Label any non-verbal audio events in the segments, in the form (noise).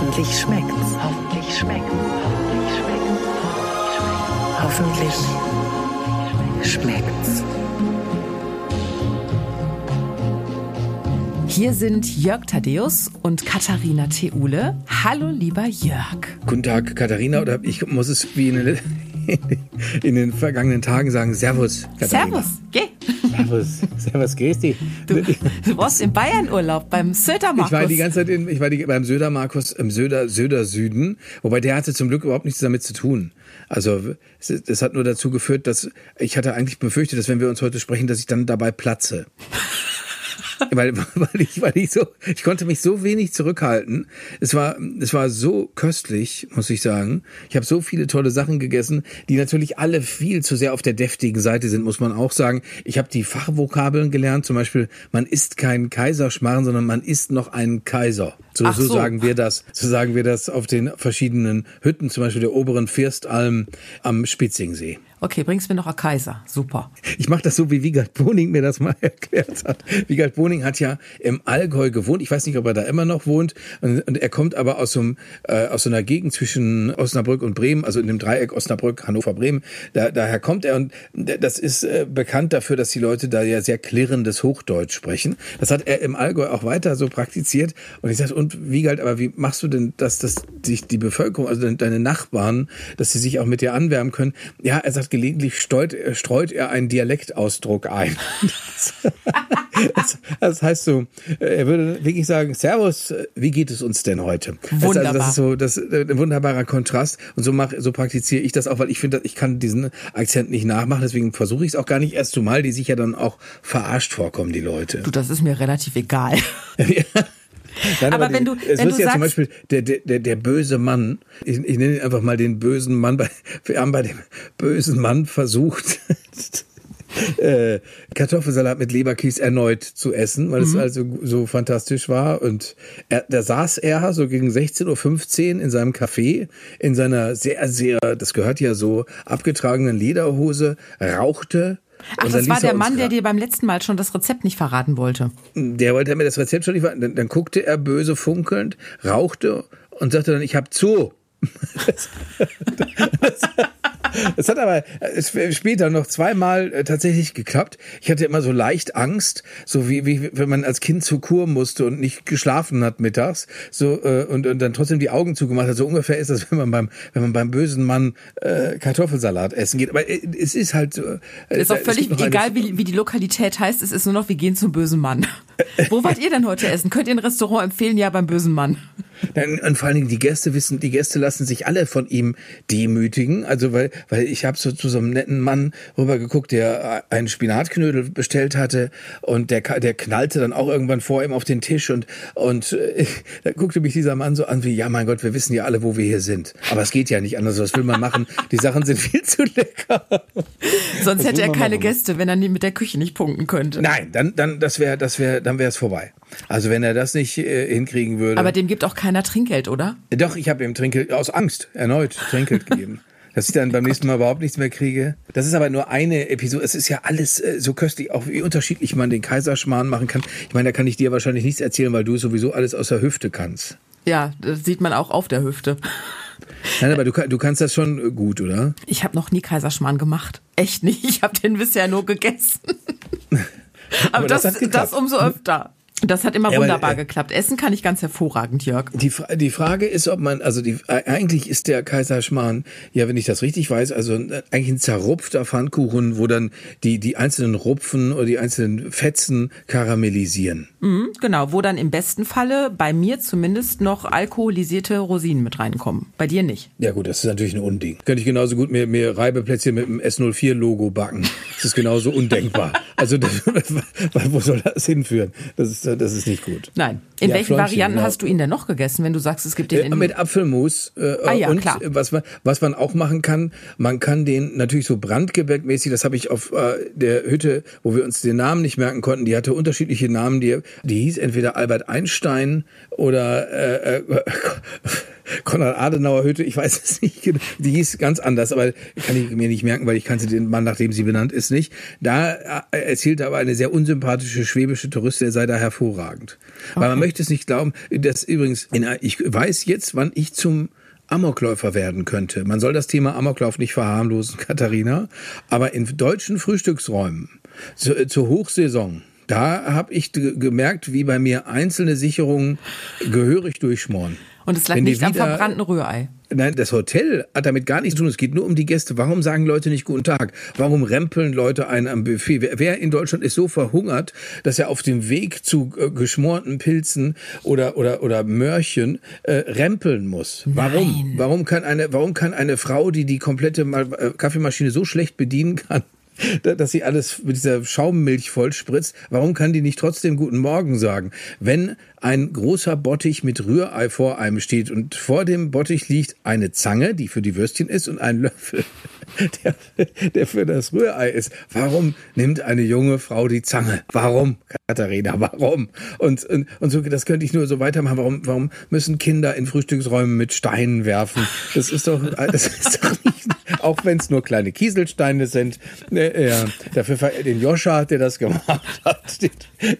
Hoffentlich schmeckt's. Hoffentlich schmeckt's. Hoffentlich schmeckt's. Hoffentlich schmeckt's. Hier sind Jörg Thaddeus und Katharina Theule. Hallo, lieber Jörg. Guten Tag, Katharina, oder ich muss es wie in den, (laughs) in den vergangenen Tagen sagen, Servus, Katharina. Servus, geh. Servus, Servus, grüß dich. Du, du warst im Bayernurlaub beim Södermarkus. Ich war die ganze Zeit in, ich war die, beim Södermarkus im Söder, Söder Süden, wobei der hatte zum Glück überhaupt nichts damit zu tun. Also es, es hat nur dazu geführt, dass ich hatte eigentlich befürchtet, dass wenn wir uns heute sprechen, dass ich dann dabei platze. Weil, weil ich, weil ich so, ich konnte mich so wenig zurückhalten. Es war, es war so köstlich, muss ich sagen. Ich habe so viele tolle Sachen gegessen, die natürlich alle viel zu sehr auf der deftigen Seite sind, muss man auch sagen. Ich habe die Fachvokabeln gelernt, zum Beispiel, man isst kein Kaiserschmarrn, sondern man isst noch einen Kaiser. So, so. so. sagen wir das. So sagen wir das auf den verschiedenen Hütten, zum Beispiel der oberen Firstalm am Spitzingsee. Okay, bringst mir noch ein Kaiser. Super. Ich mache das so, wie Wiegald Boning mir das mal (laughs) erklärt hat. Wiegald Boning hat ja im Allgäu gewohnt. Ich weiß nicht, ob er da immer noch wohnt. Und, und er kommt aber aus so, einem, äh, aus so einer Gegend zwischen Osnabrück und Bremen, also in dem Dreieck Osnabrück, Hannover, Bremen. Da, daher kommt er und das ist äh, bekannt dafür, dass die Leute da ja sehr klirrendes Hochdeutsch sprechen. Das hat er im Allgäu auch weiter so praktiziert. Und ich sage, und Wiegald, aber wie machst du denn, dass, dass sich die Bevölkerung, also deine Nachbarn, dass sie sich auch mit dir anwärmen können? Ja, er sagt, gelegentlich streut, streut er einen Dialektausdruck ein. (laughs) Das, das, heißt so, er würde wirklich sagen, Servus, wie geht es uns denn heute? Wunderbar. Das, also, das ist so das, ein wunderbarer Kontrast und so mach, so praktiziere ich das auch, weil ich finde, ich kann diesen Akzent nicht nachmachen, deswegen versuche ich es auch gar nicht erst zumal, die sich ja dann auch verarscht vorkommen, die Leute. Du, das ist mir relativ egal. (laughs) (laughs) (laughs) Nein, aber, aber wenn du, es wenn ist du ja sagst, zum Beispiel der, der, der, der böse Mann, ich, ich nenne ihn einfach mal den bösen Mann, bei, wir haben bei dem bösen Mann versucht, (laughs) äh, Kartoffelsalat mit Leberkies erneut zu essen, weil es Mhm. also so fantastisch war. Und er, da saß er so gegen 16.15 Uhr in seinem Café, in seiner sehr, sehr, das gehört ja so, abgetragenen Lederhose, rauchte. Ach, und das war er der Mann, der dir beim letzten Mal schon das Rezept nicht verraten wollte. der wollte mir das Rezept schon nicht verraten. Dann, dann guckte er böse funkelnd, rauchte und sagte dann, ich hab zu. (laughs) (laughs) (laughs) Es hat aber später noch zweimal äh, tatsächlich geklappt. Ich hatte immer so leicht Angst, so wie, wie wenn man als Kind zur Kur musste und nicht geschlafen hat mittags, so äh, und, und dann trotzdem die Augen zugemacht hat. So ungefähr ist das, wenn man beim wenn man beim bösen Mann äh, Kartoffelsalat essen geht. Aber äh, es ist halt so. äh, Ist auch völlig egal, wie, wie die Lokalität heißt. Es ist nur noch, wir gehen zum bösen Mann. (laughs) Wo wart ihr denn heute essen? Könnt ihr ein Restaurant empfehlen? Ja, beim bösen Mann. Nein, Und vor allen Dingen die Gäste wissen, die Gäste lassen sich alle von ihm demütigen. Also weil, weil ich habe so zu so einem netten Mann rübergeguckt, der einen Spinatknödel bestellt hatte und der, der knallte dann auch irgendwann vor ihm auf den Tisch und und äh, (laughs) da guckte mich dieser Mann so an wie, ja mein Gott, wir wissen ja alle, wo wir hier sind. Aber es geht ja nicht anders. Was will man machen? Die Sachen sind viel zu lecker. Sonst hätte er keine machen. Gäste, wenn er mit der Küche nicht punkten könnte. Nein, dann dann das wäre das wäre dann wäre es vorbei. Also wenn er das nicht äh, hinkriegen würde. Aber dem gibt auch keiner Trinkgeld, oder? Doch, ich habe ihm Trinkgeld aus Angst erneut Trinkgeld gegeben. (laughs) Dass ich dann beim nächsten Mal überhaupt nichts mehr kriege. Das ist aber nur eine Episode. Es ist ja alles äh, so köstlich, auch wie unterschiedlich man den Kaiserschmarrn machen kann. Ich meine, da kann ich dir wahrscheinlich nichts erzählen, weil du sowieso alles aus der Hüfte kannst. Ja, das sieht man auch auf der Hüfte. Nein, aber du, du kannst das schon gut, oder? Ich habe noch nie Kaiserschmarrn gemacht. Echt nicht. Ich habe den bisher nur gegessen. (laughs) Aber, Aber das, das das, umso öfter. Das hat immer Ja, wunderbar äh, geklappt. Essen kann ich ganz hervorragend, Jörg. Die, Fra- die Frage ist, ob man, also die, äh, eigentlich ist der Kaiserschmarrn, ja, wenn ich das richtig weiß, also äh, eigentlich ein zerrupfter Pfannkuchen, wo dann die, die einzelnen Rupfen oder die einzelnen Fetzen karamellisieren. Mhm, genau, wo dann im besten Falle bei mir zumindest noch alkoholisierte Rosinen mit reinkommen. Bei dir nicht. Ja gut, das ist natürlich ein Unding. Könnte ich genauso gut mir, mir Reibeplätzchen mit dem S04-Logo backen. Das ist genauso undenkbar. Also (laughs) das, wo soll das hinführen? Das ist, das ist nicht gut. Nein. In Ja, welchen Fläumchen, Varianten genau. hast du ihn denn noch gegessen, wenn du sagst, es gibt den Äh, mit Apfelmus äh, Ah ja, und klar. was man was man auch machen kann, man kann den natürlich so brandgebäckmäßig, das habe ich auf äh, der Hütte, wo wir uns den Namen nicht merken konnten, die hatte unterschiedliche Namen, die die hieß entweder Albert Einstein oder äh, äh, (laughs) Konrad-Adenauer-Hütte, ich weiß es nicht genau, die hieß ganz anders, aber kann ich mir nicht merken, weil ich kannte den Mann, nachdem sie benannt ist, nicht. Da äh, erzählte aber eine sehr unsympathische schwäbische Touristin, der sei da hervorragend. Okay. Weil man möchte es nicht glauben, dass übrigens, in, ich weiß jetzt, wann ich zum Amokläufer werden könnte. Man soll das Thema Amoklauf nicht verharmlosen, (laughs) Katharina, aber in deutschen Frühstücksräumen zu, zur Hochsaison da habe ich gemerkt, wie bei mir einzelne Sicherungen gehörig durchschmoren. Und es lag Wenn nicht am verbrannten Rührei. Nein, das Hotel hat damit gar nichts zu tun. Es geht nur um die Gäste. Warum sagen Leute nicht guten Tag? Warum rempeln Leute einen am Buffet? Wer in Deutschland ist so verhungert, dass er auf dem Weg zu äh, geschmorten Pilzen oder oder oder Mörchen äh, rempeln muss? Warum? Nein. Warum kann eine warum kann eine Frau, die die komplette äh, Kaffeemaschine so schlecht bedienen kann, dass sie alles mit dieser Schaummilch vollspritzt. Warum kann die nicht trotzdem guten Morgen sagen? Wenn ein großer Bottich mit Rührei vor einem steht und vor dem Bottich liegt eine Zange, die für die Würstchen ist und ein Löffel, (laughs) der, der für das Rührei ist. Warum nimmt eine junge Frau die Zange? Warum, Katharina? Warum? Und, und, und so, das könnte ich nur so weitermachen. Warum, warum müssen Kinder in Frühstücksräumen mit Steinen werfen? Das ist doch, das ist doch nicht, auch wenn es nur kleine Kieselsteine sind. Äh, ja, dafür den Joscha, der das gemacht (laughs) hat, den,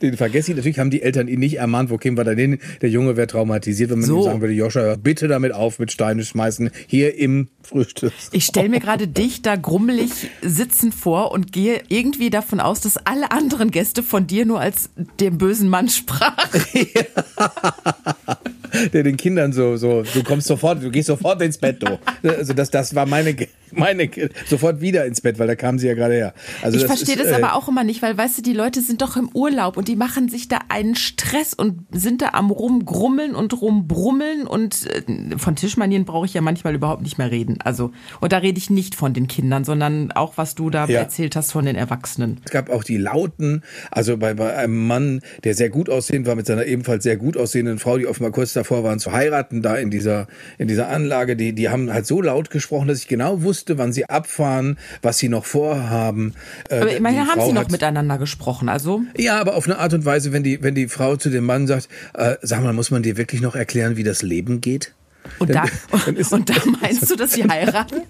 den vergesse ich. Natürlich haben die Eltern ihn nicht ermahnt, wo kämen wir da hin? Der Junge wäre traumatisiert, wenn man so. ihm sagen würde, Joscha, bitte damit auf mit Steine schmeißen, hier im Frühstück. Ich stelle mir gerade dich da grummelig sitzen vor und gehe irgendwie davon aus, dass alle anderen Gäste von dir nur als dem bösen Mann sprachen. (laughs) der den Kindern so, so, du kommst sofort, du gehst sofort ins Bett, du. Also das, das war meine, meine, sofort wieder ins Bett, weil da kamen sie ja gerade her. Also ich verstehe das äh, aber auch immer nicht, weil weißt du, die Leute sind doch im Urlaub und die machen sich da einen Stress und sind da am rumgrummeln und rumbrummeln und äh, von Tischmanieren brauche ich ja manchmal überhaupt nicht mehr reden. Also, und da rede ich nicht von den Kindern, sondern auch, was du da ja. erzählt hast von den Erwachsenen. Es gab auch die Lauten, also bei, bei einem Mann, der sehr gut aussehend war, mit seiner ebenfalls sehr gut aussehenden Frau, die offenbar kurz davor waren zu heiraten, da in dieser, in dieser Anlage, die, die haben halt so laut gesprochen, dass ich genau wusste, wann sie abfahren, was sie noch vorhaben. Äh, aber immerhin haben sie noch miteinander gesprochen, also? Ja, aber auf eine Art und Weise, wenn die, wenn die Frau zu dem Mann sagt, äh, sag mal, muss man dir wirklich noch erklären, wie das Leben geht? Und da, (laughs) und da meinst du, dass sie heiraten?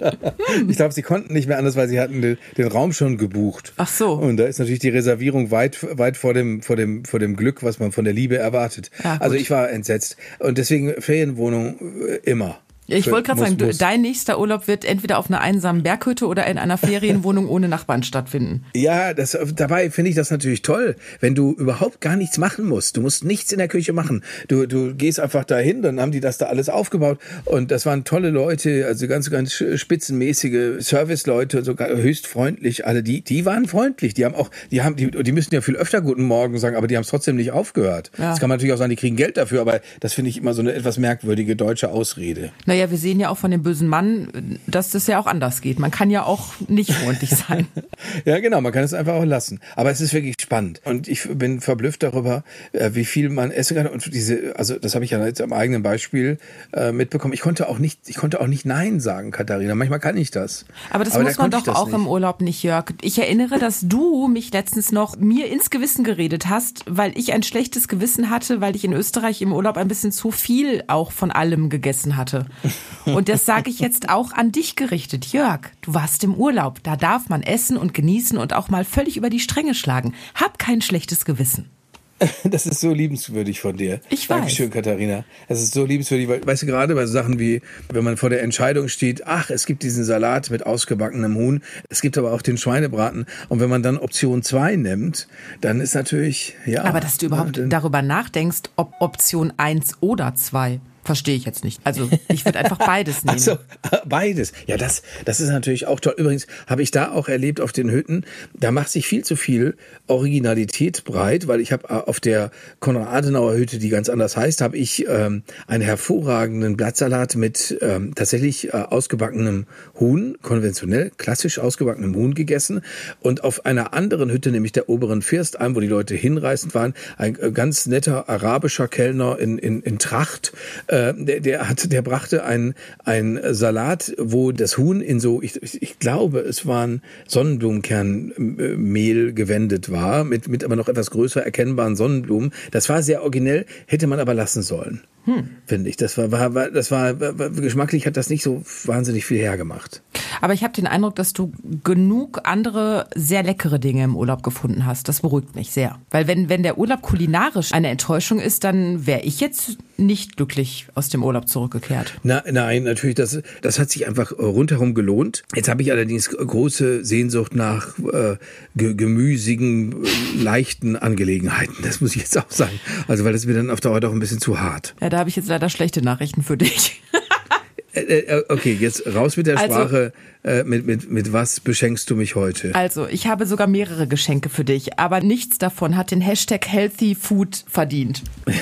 (laughs) ich glaube, sie konnten nicht mehr anders, weil sie hatten den, den, Raum schon gebucht. Ach so. Und da ist natürlich die Reservierung weit, weit vor dem, vor dem, vor dem Glück, was man von der Liebe erwartet. Ja, also ich war entsetzt. Und deswegen Ferienwohnung äh, immer. Ich wollte gerade sagen, muss. dein nächster Urlaub wird entweder auf einer einsamen Berghütte oder in einer Ferienwohnung ohne Nachbarn stattfinden. Ja, das, dabei finde ich das natürlich toll, wenn du überhaupt gar nichts machen musst. Du musst nichts in der Küche machen. Du, du gehst einfach dahin, dann haben die das da alles aufgebaut und das waren tolle Leute, also ganz, ganz spitzenmäßige Serviceleute, sogar höchst freundlich. Alle die, die waren freundlich. Die haben auch, die haben, die, die müssen ja viel öfter Guten Morgen sagen, aber die haben es trotzdem nicht aufgehört. Ja. Das kann man natürlich auch sagen, die kriegen Geld dafür, aber das finde ich immer so eine etwas merkwürdige deutsche Ausrede. Naja, naja, wir sehen ja auch von dem bösen Mann, dass das ja auch anders geht. Man kann ja auch nicht freundlich sein. (laughs) ja, genau, man kann es einfach auch lassen. Aber es ist wirklich spannend. Und ich bin verblüfft darüber, äh, wie viel man essen kann. Und diese, also das habe ich ja jetzt am eigenen Beispiel äh, mitbekommen. Ich konnte auch nicht, ich konnte auch nicht Nein sagen, Katharina. Manchmal kann ich das. Aber das Aber muss man doch auch nicht. im Urlaub nicht, Jörg. Ich erinnere, dass du mich letztens noch mir ins Gewissen geredet hast, weil ich ein schlechtes Gewissen hatte, weil ich in Österreich im Urlaub ein bisschen zu viel auch von allem gegessen hatte. (laughs) Und das sage ich jetzt auch an dich gerichtet. Jörg, du warst im Urlaub. Da darf man essen und genießen und auch mal völlig über die Stränge schlagen. Hab kein schlechtes Gewissen. (laughs) Das ist so liebenswürdig von dir. Ich weiß. Dankeschön, Katharina. Das ist so liebenswürdig, weil, weißt du, gerade bei Sachen wie, wenn man vor der Entscheidung steht, ach, es gibt diesen Salat mit ausgebackenem Huhn, es gibt aber auch den Schweinebraten. Und wenn man dann Option 2 nimmt, dann ist natürlich, ja. Aber dass du überhaupt ja, darüber nachdenkst, ob Option 1 oder 2. Verstehe ich jetzt nicht. Also ich würde einfach beides (laughs) nehmen. Also beides. Ja, das, das ist natürlich auch toll. Übrigens habe ich da auch erlebt auf den Hütten, da macht sich viel zu viel Originalität breit, weil ich habe äh, auf der Konrad-Adenauer Hütte, die ganz anders heißt, habe ich ähm, einen hervorragenden Blattsalat mit ähm, tatsächlich äh, ausgebackenem Huhn, konventionell, klassisch ausgebackenem Huhn gegessen. Und auf einer anderen Hütte, nämlich der oberen Firstalm, wo die Leute hinreißend waren, ein äh, ganz netter arabischer Kellner in, in, in Tracht, äh, der, der hat, der brachte ein ein Salat, wo das Huhn in so, ich, ich glaube, es waren Sonnenblumenkernmehl gewendet war, mit mit aber noch etwas größer erkennbaren Sonnenblumen. Das war sehr originell, hätte man aber lassen sollen. Hm. Finde ich. Das war, war, war, das war, war, geschmacklich hat das nicht so wahnsinnig viel hergemacht. Aber ich habe den Eindruck, dass du genug andere sehr leckere Dinge im Urlaub gefunden hast. Das beruhigt mich sehr. Weil wenn, wenn der Urlaub kulinarisch eine Enttäuschung ist, dann wäre ich jetzt nicht glücklich aus dem Urlaub zurückgekehrt. Na, nein, natürlich, das, das hat sich einfach rundherum gelohnt. Jetzt habe ich allerdings große Sehnsucht nach äh, gemüsigen, leichten Angelegenheiten. Das muss ich jetzt auch sagen. Also, weil das mir dann auf Dauer doch ein bisschen zu hart. Ja, da habe ich jetzt leider schlechte Nachrichten für dich. Äh, äh, okay, jetzt raus mit der also, Sprache. Äh, mit, mit, mit was beschenkst du mich heute? Also, ich habe sogar mehrere Geschenke für dich, aber nichts davon hat den Hashtag Healthy Food verdient. (laughs)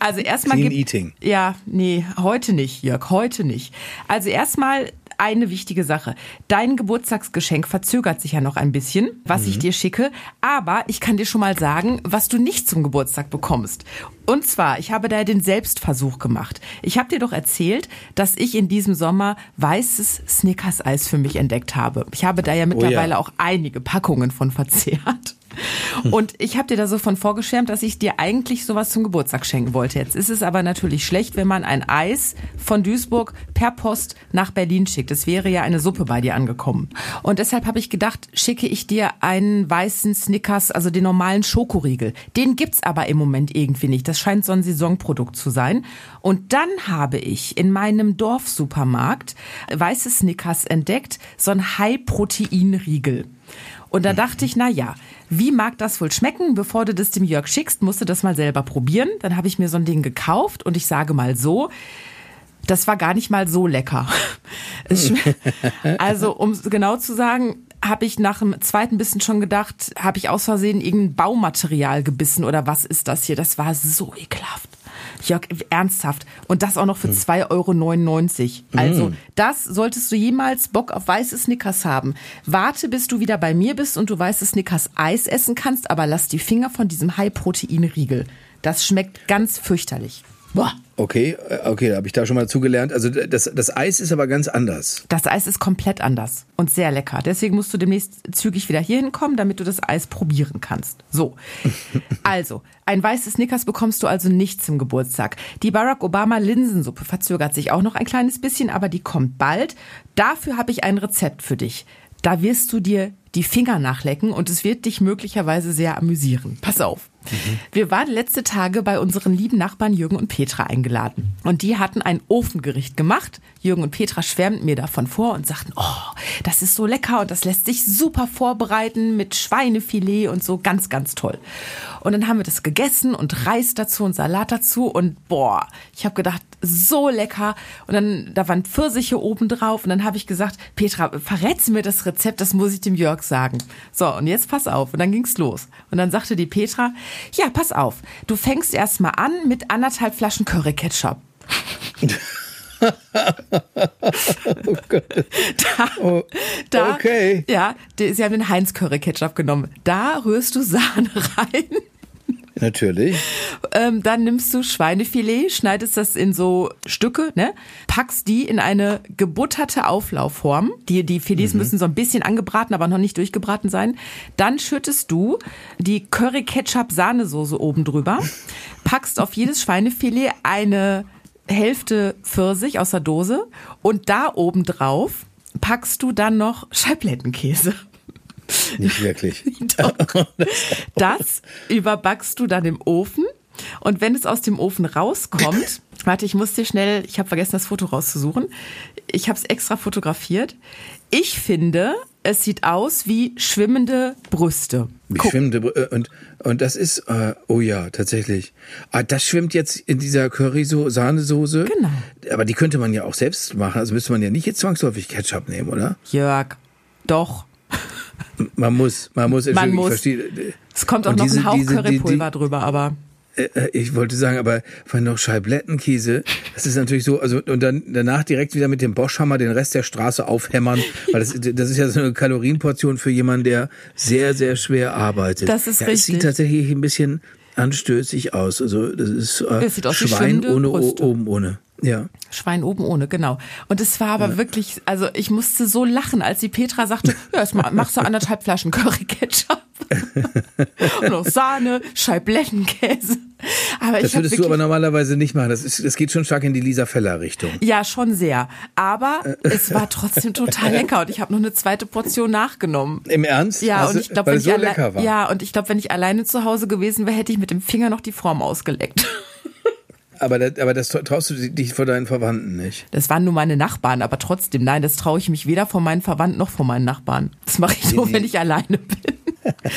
Also erstmal Clean Eating. Ja, nee, heute nicht, Jörg, heute nicht. Also erstmal eine wichtige Sache. Dein Geburtstagsgeschenk verzögert sich ja noch ein bisschen, was mhm. ich dir schicke. Aber ich kann dir schon mal sagen, was du nicht zum Geburtstag bekommst. Und zwar, ich habe da den Selbstversuch gemacht. Ich habe dir doch erzählt, dass ich in diesem Sommer weißes Snickers-Eis für mich entdeckt habe. Ich habe da ja mittlerweile oh ja. auch einige Packungen von verzehrt. (laughs) Und ich habe dir da so von vorgeschwärmt, dass ich dir eigentlich sowas zum Geburtstag schenken wollte. Jetzt ist es aber natürlich schlecht, wenn man ein Eis von Duisburg per Post nach Berlin schickt. Es wäre ja eine Suppe bei dir angekommen. Und deshalb habe ich gedacht, schicke ich dir einen weißen Snickers, also den normalen Schokoriegel. Den gibt's aber im Moment irgendwie nicht. Das scheint so ein Saisonprodukt zu sein. Und dann habe ich in meinem Dorfsupermarkt weiße Snickers entdeckt, so ein High-Protein-Riegel. Und da dachte ich, na ja, wie mag das wohl schmecken? Bevor du das dem Jörg schickst, musst du das mal selber probieren. Dann habe ich mir so ein Ding gekauft und ich sage mal so, das war gar nicht mal so lecker. (laughs) (laughs) also, um genau zu sagen, habe ich nach dem zweiten Bissen schon gedacht, habe ich aus Versehen irgendein Baumaterial gebissen oder was ist das hier? Das war so ekelhaft. Jörg, ernsthaft. Und das auch noch für 2,99 Euro. Also, mm. das solltest du jemals Bock auf weiße Snickers haben. Warte, bis du wieder bei mir bist und du weiße Snickers Eis essen kannst, aber lass die Finger von diesem High-Protein-Riegel. Das schmeckt ganz fürchterlich. Boah. Okay, äh, okay, da habe ich da schon mal zugelernt. Also das, das Eis ist aber ganz anders. Das Eis ist komplett anders und sehr lecker. Deswegen musst du demnächst zügig wieder hier hinkommen, damit du das Eis probieren kannst. So. (laughs) also, ein weißes Snickers bekommst du also nicht zum Geburtstag. Die Barack Obama Linsensuppe verzögert sich auch noch ein kleines bisschen, aber die kommt bald. Dafür habe ich ein Rezept für dich. Da wirst du dir die Finger nachlecken und es wird dich möglicherweise sehr amüsieren. Pass auf. Mhm. Wir waren letzte Tage bei unseren lieben Nachbarn Jürgen und Petra eingeladen. Und die hatten ein Ofengericht gemacht. Jürgen und Petra schwärmten mir davon vor und sagten, oh, das ist so lecker und das lässt sich super vorbereiten mit Schweinefilet und so ganz, ganz toll. Und dann haben wir das gegessen und Reis dazu und Salat dazu und boah, ich habe gedacht, so lecker. Und dann, da waren Pfirsiche oben drauf und dann habe ich gesagt, Petra, verrätst mir das Rezept, das muss ich dem Jörg sagen. So, und jetzt pass auf. Und dann ging's los. Und dann sagte die Petra, ja, pass auf, du fängst erst mal an mit anderthalb Flaschen Curry Ketchup. (laughs) oh. Da, oh, da, okay. Ja, sie haben den Heinz Curry Ketchup genommen. Da rührst du Sahne rein. Natürlich. Ähm, dann nimmst du Schweinefilet, schneidest das in so Stücke, ne? packst die in eine gebutterte Auflaufform. Die, die Filets mhm. müssen so ein bisschen angebraten, aber noch nicht durchgebraten sein. Dann schüttest du die Curry-Ketchup-Sahnesoße oben drüber, packst auf jedes Schweinefilet eine Hälfte Pfirsich aus der Dose und da oben drauf packst du dann noch Scheiblettenkäse. Nicht wirklich. (laughs) das überbackst du dann im Ofen. Und wenn es aus dem Ofen rauskommt, (clears throat) warte, ich muss dir schnell, ich habe vergessen, das Foto rauszusuchen. Ich habe es extra fotografiert. Ich finde, es sieht aus wie schwimmende Brüste. Wie schwimmende Brüste. Äh, und, und das ist, äh, oh ja, tatsächlich. Ah, das schwimmt jetzt in dieser Curry-Sahnesoße. Genau. Aber die könnte man ja auch selbst machen. Also müsste man ja nicht jetzt zwangsläufig Ketchup nehmen, oder? Jörg, doch. Man muss, man muss. Man muss. Verstehe. Es kommt auch noch diese, ein Hauch diese, Currypulver die, drüber, aber. Äh, äh, ich wollte sagen, aber von noch Scheiblettenkäse, das ist natürlich so, also und dann danach direkt wieder mit dem Boschhammer den Rest der Straße aufhämmern, weil das, das ist ja so eine Kalorienportion für jemanden, der sehr, sehr schwer arbeitet. Das ist ja, richtig. Es sieht tatsächlich ein bisschen anstößig aus. Also das ist äh, das aus Schwein ohne Brüste. oben ohne. Ja. Schwein oben ohne, genau. Und es war aber ja. wirklich, also ich musste so lachen, als die Petra sagte, (laughs) ja, jetzt machst du anderthalb Flaschen Curry Ketchup. (laughs) und noch Sahne, Scheiblettenkäse. Aber das würdest du aber normalerweise nicht machen. Das, ist, das geht schon stark in die Lisa Feller Richtung. Ja, schon sehr. Aber es war trotzdem total (laughs) lecker und ich habe noch eine zweite Portion nachgenommen. Im Ernst? Ja, und ich glaube, wenn so. Ja, und ich glaube, wenn ich alleine zu Hause gewesen wäre, hätte ich mit dem Finger noch die Form ausgeleckt. Aber das, aber das traust du dich vor deinen Verwandten nicht? Das waren nur meine Nachbarn, aber trotzdem, nein, das traue ich mich weder vor meinen Verwandten noch vor meinen Nachbarn. Das mache ich nur, nee, nee. wenn ich alleine bin.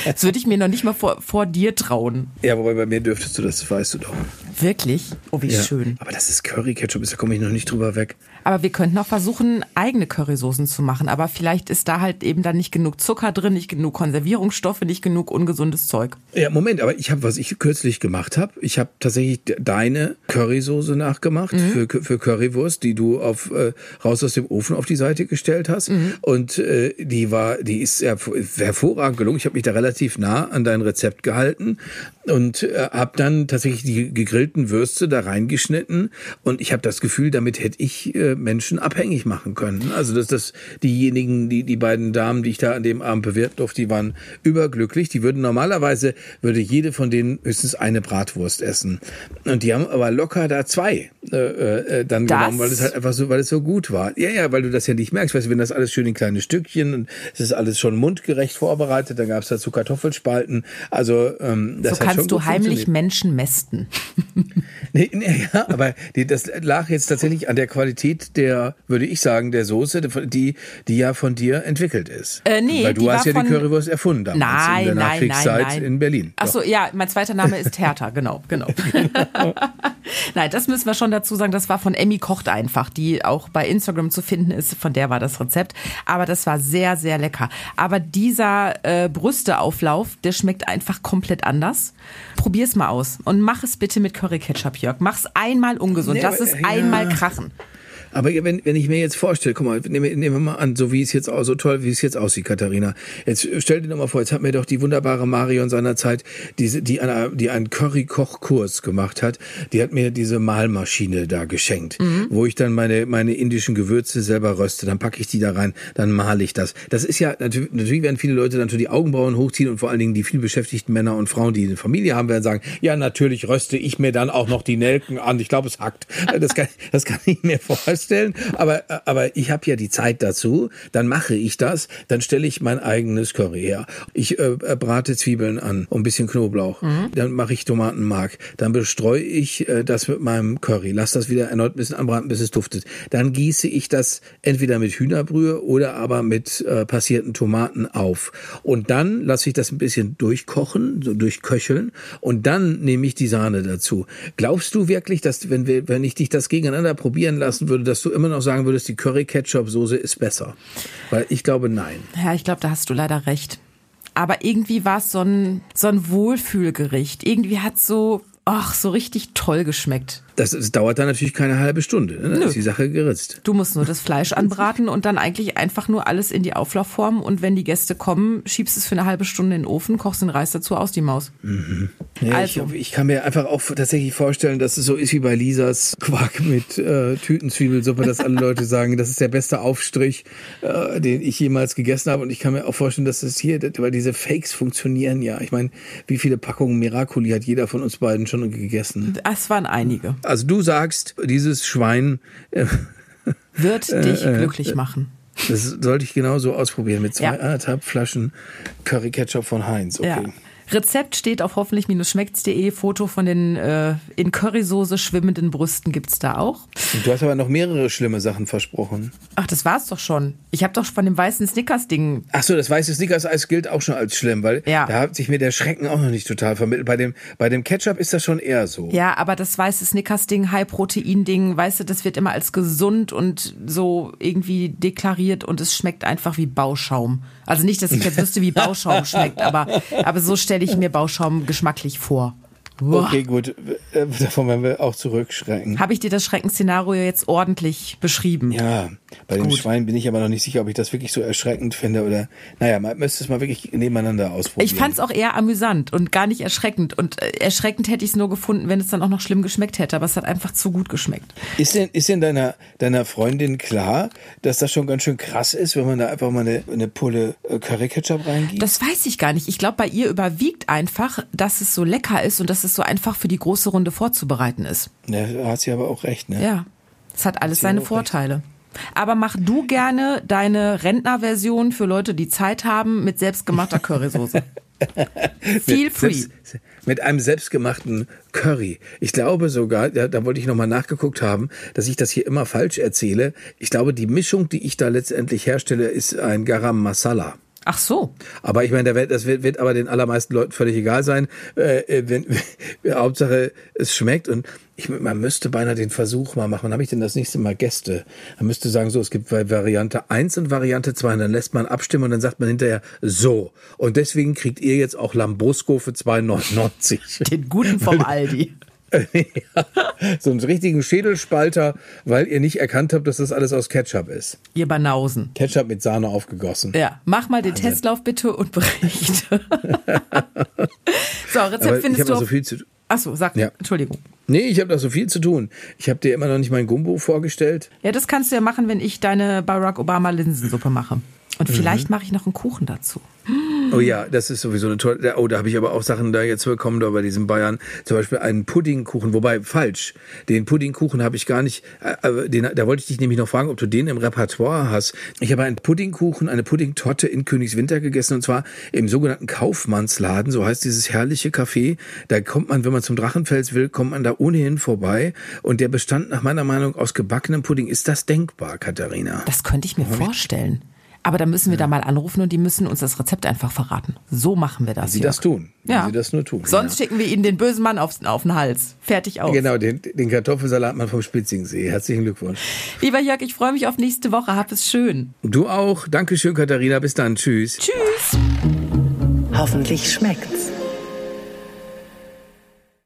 Das würde ich mir noch nicht mal vor, vor dir trauen. Ja, wobei bei mir dürftest du das, weißt du doch. Wirklich? Oh, wie ja. schön. Aber das ist Curry-Ketchup, da komme ich noch nicht drüber weg. Aber wir könnten auch versuchen, eigene Currysoßen zu machen. Aber vielleicht ist da halt eben dann nicht genug Zucker drin, nicht genug Konservierungsstoffe, nicht genug ungesundes Zeug. Ja, Moment, aber ich habe, was ich kürzlich gemacht habe, ich habe tatsächlich deine Currysoße nachgemacht mhm. für, für Currywurst, die du auf äh, raus aus dem Ofen auf die Seite gestellt hast. Mhm. Und äh, die war, die ist ja hervorragend gelungen. Ich habe mich da relativ nah an dein Rezept gehalten und äh, habe dann tatsächlich die gegrillten Würste da reingeschnitten und ich habe das Gefühl, damit hätte ich äh, Menschen abhängig machen können. Also dass das diejenigen, die die beiden Damen, die ich da an dem Abend bewirten durfte, die waren überglücklich. Die würden normalerweise würde jede von denen höchstens eine Bratwurst essen und die haben aber locker da zwei äh, äh, dann das? genommen, weil es halt einfach so, weil es so gut war. Ja, ja, weil du das ja nicht merkst. Weißt du, wenn das alles schön in kleine Stückchen und es ist alles schon mundgerecht vorbereitet, dann gab es dazu Kartoffelspalten. Also ähm, das so kannst du heimlich Menschen mästen. (laughs) nee, nee, ja, aber die, das lag jetzt tatsächlich an der Qualität der, würde ich sagen, der Soße, die, die ja von dir entwickelt ist. Äh, nee, Weil du hast ja die Currywurst erfunden damals nein, in der Nachkriegszeit nein, nein, in Berlin. Ach so, ja, mein zweiter Name ist (laughs) Hertha, genau, genau. (laughs) nein, das müssen wir schon dazu sagen, das war von Emmy Kocht einfach, die auch bei Instagram zu finden ist, von der war das Rezept. Aber das war sehr, sehr lecker. Aber dieser äh, Brüsteauflauf, der schmeckt einfach komplett anders. Probier's mal aus und mach es bitte mit Curry Ketchup, Jörg. Mach's einmal ungesund, nee, lass es ja. einmal krachen. Aber wenn, wenn ich mir jetzt vorstelle, guck mal, nehmen, nehmen wir mal an, so wie es jetzt auch so toll, wie es jetzt aussieht, Katharina. Jetzt stell dir doch mal vor, jetzt hat mir doch die wunderbare Marion seinerzeit, diese, die, eine, die einen Curry-Koch-Kurs gemacht hat, die hat mir diese Mahlmaschine da geschenkt, mhm. wo ich dann meine, meine indischen Gewürze selber röste. Dann packe ich die da rein, dann male ich das. Das ist ja, natürlich, natürlich werden viele Leute dann so die Augenbrauen hochziehen und vor allen Dingen die viel beschäftigten Männer und Frauen, die eine Familie haben, werden sagen, ja, natürlich röste ich mir dann auch noch die Nelken an. Ich glaube, es hackt. Das kann, das kann ich mir vorstellen vorstellen, aber, aber ich habe ja die Zeit dazu, dann mache ich das, dann stelle ich mein eigenes Curry her. Ich äh, brate Zwiebeln an und ein bisschen Knoblauch, mhm. dann mache ich Tomatenmark, dann bestreue ich äh, das mit meinem Curry, lass das wieder erneut ein bisschen anbraten, bis es duftet. Dann gieße ich das entweder mit Hühnerbrühe oder aber mit äh, passierten Tomaten auf. Und dann lasse ich das ein bisschen durchkochen, so durchköcheln und dann nehme ich die Sahne dazu. Glaubst du wirklich, dass wenn wir, wenn ich dich das gegeneinander probieren lassen würde, dass du immer noch sagen würdest, die Curry-Ketchup-Soße ist besser? Weil ich glaube, nein. Ja, ich glaube, da hast du leider recht. Aber irgendwie war es so ein, so ein Wohlfühlgericht. Irgendwie hat so, ach, so richtig toll geschmeckt. Das, das dauert dann natürlich keine halbe Stunde. Ne? Dann Nö. ist die Sache geritzt. Du musst nur das Fleisch anbraten und dann eigentlich einfach nur alles in die Auflaufform. Und wenn die Gäste kommen, schiebst es für eine halbe Stunde in den Ofen, kochst den Reis dazu aus, die Maus. Mhm. Ja, also. ich, ich, kann mir einfach auch tatsächlich vorstellen, dass es so ist wie bei Lisas Quark mit äh, Tütenzwiebelsuppe, dass alle Leute (laughs) sagen, das ist der beste Aufstrich, äh, den ich jemals gegessen habe. Und ich kann mir auch vorstellen, dass es hier, weil diese Fakes funktionieren ja. Ich meine, wie viele Packungen Miracoli hat jeder von uns beiden schon gegessen? Es waren einige. Also du sagst, dieses Schwein äh, (laughs) wird dich äh, glücklich machen. Das sollte ich genauso ausprobieren mit zwei ja. Flaschen Curry Ketchup von Heinz. Okay. Ja. Rezept steht auf hoffentlich-schmeckt's.de. Foto von den äh, in Currysoße schwimmenden Brüsten gibt's da auch. Und du hast aber noch mehrere schlimme Sachen versprochen. Ach, das war's doch schon. Ich habe doch von dem weißen Snickers-Ding. Ach so, das weiße Snickers-Eis gilt auch schon als schlimm, weil ja. da hat sich mir der Schrecken auch noch nicht total vermittelt. Bei dem, bei dem Ketchup ist das schon eher so. Ja, aber das weiße Snickers-Ding, High-Protein-Ding, weißt du, das wird immer als gesund und so irgendwie deklariert und es schmeckt einfach wie Bauschaum. Also nicht, dass ich jetzt (laughs) wüsste, wie Bauschaum schmeckt, aber, aber so stelle ich mir Bauschaum geschmacklich vor. Boah. Okay, gut. Äh, Davon werden wir auch zurückschrecken. Habe ich dir das Schreckensszenario jetzt ordentlich beschrieben? Ja, bei dem Gut. Schwein bin ich aber noch nicht sicher, ob ich das wirklich so erschreckend finde oder. Naja, man müsste es mal wirklich nebeneinander ausprobieren. Ich fand es auch eher amüsant und gar nicht erschreckend. Und äh, erschreckend hätte ich es nur gefunden, wenn es dann auch noch schlimm geschmeckt hätte. Aber es hat einfach zu gut geschmeckt. Ist denn, ist denn deiner, deiner Freundin klar, dass das schon ganz schön krass ist, wenn man da einfach mal eine, eine Pulle äh, Curry-Ketchup reingibt? Das weiß ich gar nicht. Ich glaube, bei ihr überwiegt einfach, dass es so lecker ist und dass es so einfach für die große Runde vorzubereiten ist. ja, da hat sie aber auch recht, ne? Ja, es hat alles sie seine auch recht. Vorteile. Aber mach du gerne deine Rentnerversion für Leute, die Zeit haben, mit selbstgemachter Currysoße. (laughs) Feel free. Selbst, mit einem selbstgemachten Curry. Ich glaube sogar, da, da wollte ich nochmal nachgeguckt haben, dass ich das hier immer falsch erzähle. Ich glaube, die Mischung, die ich da letztendlich herstelle, ist ein Garam Masala. Ach so. Aber ich meine, das wird, wird aber den allermeisten Leuten völlig egal sein. Äh, äh, (laughs) wenn, Hauptsache, es schmeckt. Und ich, man müsste beinahe den Versuch mal machen. Wann habe ich denn das nächste Mal Gäste? Man müsste sagen, so, es gibt Variante 1 und Variante 2. Und dann lässt man abstimmen und dann sagt man hinterher so. Und deswegen kriegt ihr jetzt auch Lambrusco für 2,99. Den guten vom (laughs) Aldi. (laughs) ja, so einen richtigen Schädelspalter, weil ihr nicht erkannt habt, dass das alles aus Ketchup ist. Ihr Banausen. Ketchup mit Sahne aufgegossen. Ja, mach mal den Testlauf bitte und berichte. (laughs) so, Rezept Aber ich findest habe du noch so auf... viel zu Ach so, sag, Ja. Entschuldigung. Nee, ich habe da so viel zu tun. Ich habe dir immer noch nicht mein Gumbo vorgestellt. Ja, das kannst du ja machen, wenn ich deine Barack Obama Linsensuppe mache. Und Mhm. vielleicht mache ich noch einen Kuchen dazu. Oh ja, das ist sowieso eine tolle. Oh, da habe ich aber auch Sachen da jetzt bekommen da bei diesem Bayern. Zum Beispiel einen Puddingkuchen, wobei falsch. Den Puddingkuchen habe ich gar nicht. Äh, äh, den, da wollte ich dich nämlich noch fragen, ob du den im Repertoire hast. Ich habe einen Puddingkuchen, eine Puddingtorte in Königswinter gegessen und zwar im sogenannten Kaufmannsladen. So heißt dieses herrliche Café. Da kommt man, wenn man zum Drachenfels will, kommt man da ohnehin vorbei. Und der bestand nach meiner Meinung aus gebackenem Pudding. Ist das denkbar, Katharina? Das könnte ich mir vorstellen. Aber da müssen wir da mal anrufen und die müssen uns das Rezept einfach verraten. So machen wir das. Sie Jörg. das tun. Wenn Ja. Sie das nur tun. Sonst schicken wir ihnen den bösen Mann auf, auf den Hals. Fertig aus. Genau, den, den Kartoffelsalatmann vom Spitzingsee. Herzlichen Glückwunsch. Lieber Jörg, ich freue mich auf nächste Woche. Hab es schön. Du auch. Dankeschön, Katharina. Bis dann. Tschüss. Tschüss. Hoffentlich schmeckt's.